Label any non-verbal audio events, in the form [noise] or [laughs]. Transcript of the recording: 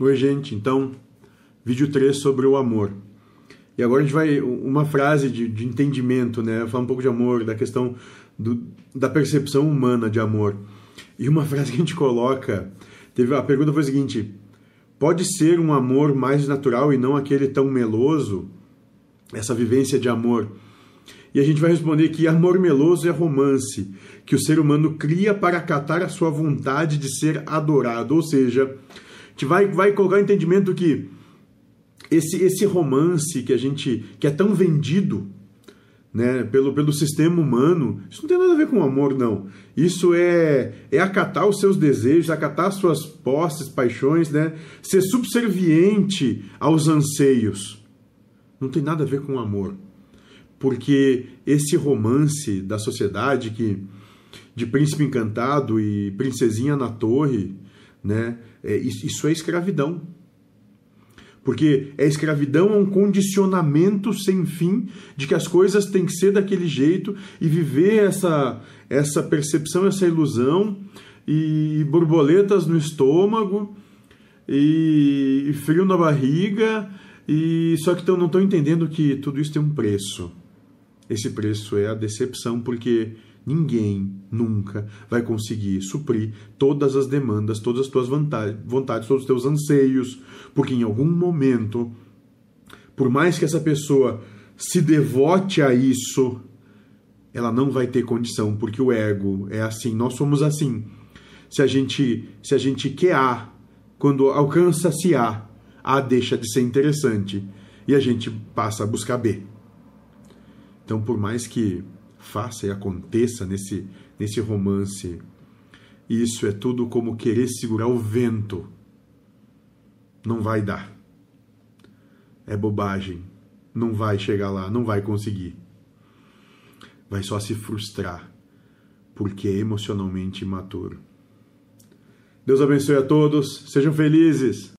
Oi, gente. Então, vídeo 3 sobre o amor. E agora a gente vai. Uma frase de, de entendimento, né? Falar um pouco de amor, da questão do, da percepção humana de amor. E uma [laughs] frase que a gente coloca. Teve, a pergunta foi a seguinte: pode ser um amor mais natural e não aquele tão meloso? Essa vivência de amor. E a gente vai responder que amor meloso é romance, que o ser humano cria para acatar a sua vontade de ser adorado. Ou seja, gente vai, vai colocar o entendimento que esse, esse romance que a gente que é tão vendido né, pelo, pelo sistema humano, isso não tem nada a ver com amor, não. Isso é, é acatar os seus desejos, acatar as suas posses, paixões, né, ser subserviente aos anseios. Não tem nada a ver com amor. Porque esse romance da sociedade que de príncipe encantado e princesinha na torre, né? É, isso é escravidão. Porque é escravidão é um condicionamento sem fim de que as coisas têm que ser daquele jeito e viver essa, essa percepção, essa ilusão e borboletas no estômago e, frio na barriga e só que não estão entendendo que tudo isso tem um preço. Esse preço é a decepção porque Ninguém nunca vai conseguir suprir todas as demandas, todas as tuas vontades, todos os teus anseios, porque em algum momento, por mais que essa pessoa se devote a isso, ela não vai ter condição, porque o ego é assim, nós somos assim. Se a gente, se a gente quer A, quando alcança-se A, A deixa de ser interessante e a gente passa a buscar B. Então, por mais que faça e aconteça nesse, nesse romance. Isso é tudo como querer segurar o vento. Não vai dar. É bobagem. Não vai chegar lá, não vai conseguir. Vai só se frustrar, porque é emocionalmente imaturo. Deus abençoe a todos, sejam felizes.